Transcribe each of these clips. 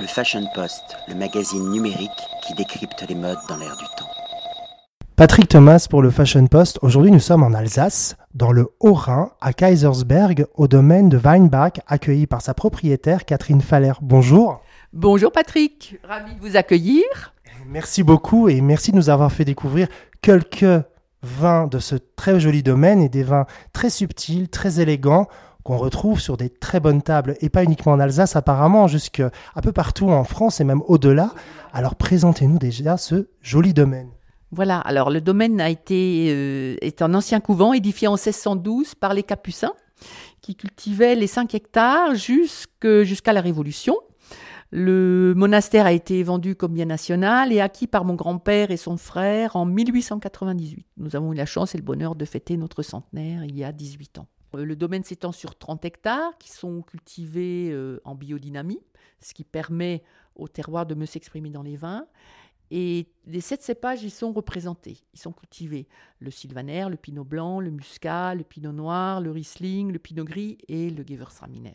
Le Fashion Post, le magazine numérique qui décrypte les modes dans l'air du temps. Patrick Thomas pour le Fashion Post. Aujourd'hui, nous sommes en Alsace, dans le Haut-Rhin, à Kaisersberg, au domaine de Weinbach, accueilli par sa propriétaire Catherine Faller. Bonjour. Bonjour Patrick, ravi de vous accueillir. Merci beaucoup et merci de nous avoir fait découvrir quelques vins de ce très joli domaine et des vins très subtils, très élégants qu'on retrouve sur des très bonnes tables et pas uniquement en Alsace apparemment, jusque un peu partout en France et même au-delà. Alors présentez-nous déjà ce joli domaine. Voilà, alors le domaine a été euh, est un ancien couvent édifié en 1612 par les Capucins qui cultivaient les 5 hectares jusqu'à la Révolution. Le monastère a été vendu comme bien national et acquis par mon grand-père et son frère en 1898. Nous avons eu la chance et le bonheur de fêter notre centenaire il y a 18 ans. Euh, le domaine s'étend sur 30 hectares qui sont cultivés euh, en biodynamie, ce qui permet au terroir de mieux s'exprimer dans les vins. Et les sept cépages y sont représentés. Ils sont cultivés le sylvaner, le pinot blanc, le muscat, le pinot noir, le riesling, le pinot gris et le gewürztraminer.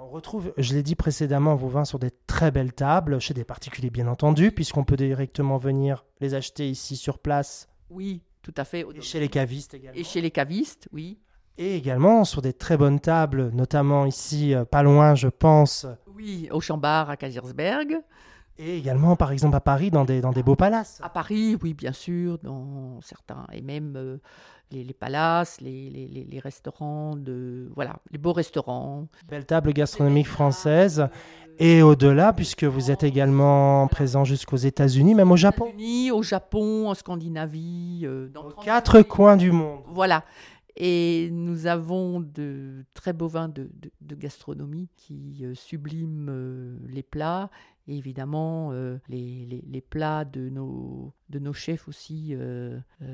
On retrouve, je l'ai dit précédemment, vos vins sur des très belles tables, chez des particuliers bien entendu, puisqu'on peut directement venir les acheter ici sur place. Oui, tout à fait. Et chez les cavistes également. Et chez les cavistes, oui. Et également sur des très bonnes tables, notamment ici, euh, pas loin, je pense. Oui, au Chambard, à Kaisersberg. Et également, par exemple, à Paris, dans des, dans des beaux palaces. À Paris, oui, bien sûr, dans certains. Et même euh, les, les, palaces, les, les, les, restaurants, de, voilà, les beaux restaurants. Belle table gastronomique française. Et au-delà, puisque vous êtes également présent jusqu'aux États-Unis, même au Japon. États-Unis, au Japon, en Scandinavie, euh, dans quatre coins du monde. Voilà. Et nous avons de très beaux vins de, de, gastronomie qui euh, subliment euh, les plats. Et évidemment, euh, les, les, les, plats de nos, de nos chefs aussi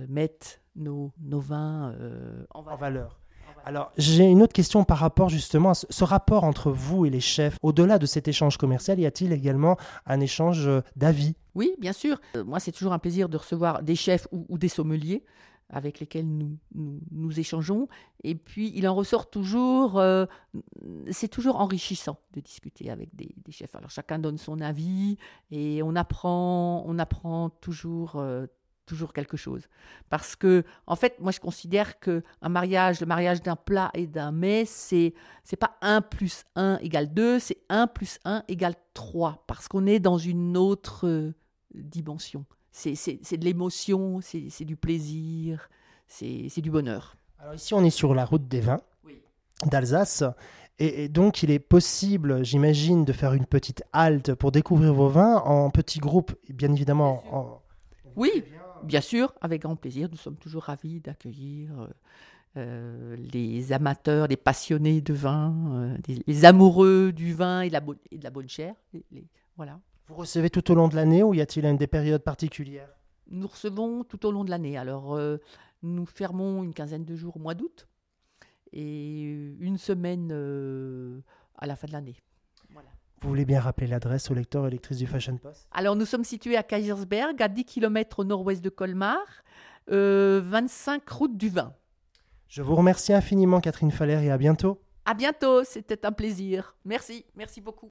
mettent nos, nos vins en valeur. En valeur. Alors, j'ai une autre question par rapport justement à ce, rapport entre vous et les chefs. Au-delà de cet échange commercial, y a-t-il également un échange d'avis? Oui, bien sûr. moi, c'est toujours un plaisir de recevoir des chefs ou, ou des sommeliers avec lesquels nous, nous, échangeons. Et puis, il en ressort toujours, euh, c'est toujours enrichissant de discuter avec des, chefs. Alors, chacun donne son avis et on apprend, on apprend toujours, euh, toujours quelque chose. Parce que, en fait, moi, je considère que un mariage, le mariage d'un plat et d'un mets, c'est, c'est pas 1 plus 1 égale 2, c'est 1 plus 1 égale 3. Parce qu'on est dans une autre euh, dimension c'est de l'émotion, c'est du plaisir, c'est du bonheur. Alors ici, on est sur la route des vins d'Alsace. Et, donc, il est possible, j'imagine, de faire une petite halte pour découvrir vos vins en petits groupes, bien évidemment. En... Oui, bien sûr, avec grand plaisir. Nous sommes toujours ravis d'accueillir euh, euh, les amateurs, les passionnés de vin, euh, les, amoureux du vin et de la, et de la bonne chair. voilà. Vous recevez tout au long de l'année ou y a-t-il une des périodes particulières? Nous recevons tout au long de l'année. Alors, euh, nous fermons une quinzaine de jours au mois d'août et une semaine euh, à la fin de l'année. Vous voulez bien rappeler l'adresse au lecteur et lectrice du Fashion Post? Alors, nous sommes situés à Kaisersberg, à 10 km au nord-ouest de Colmar, 25 euh, route du vin. Je vous remercie infiniment, Catherine Faller, et à bientôt. À bientôt, c'était un plaisir. Merci, merci beaucoup.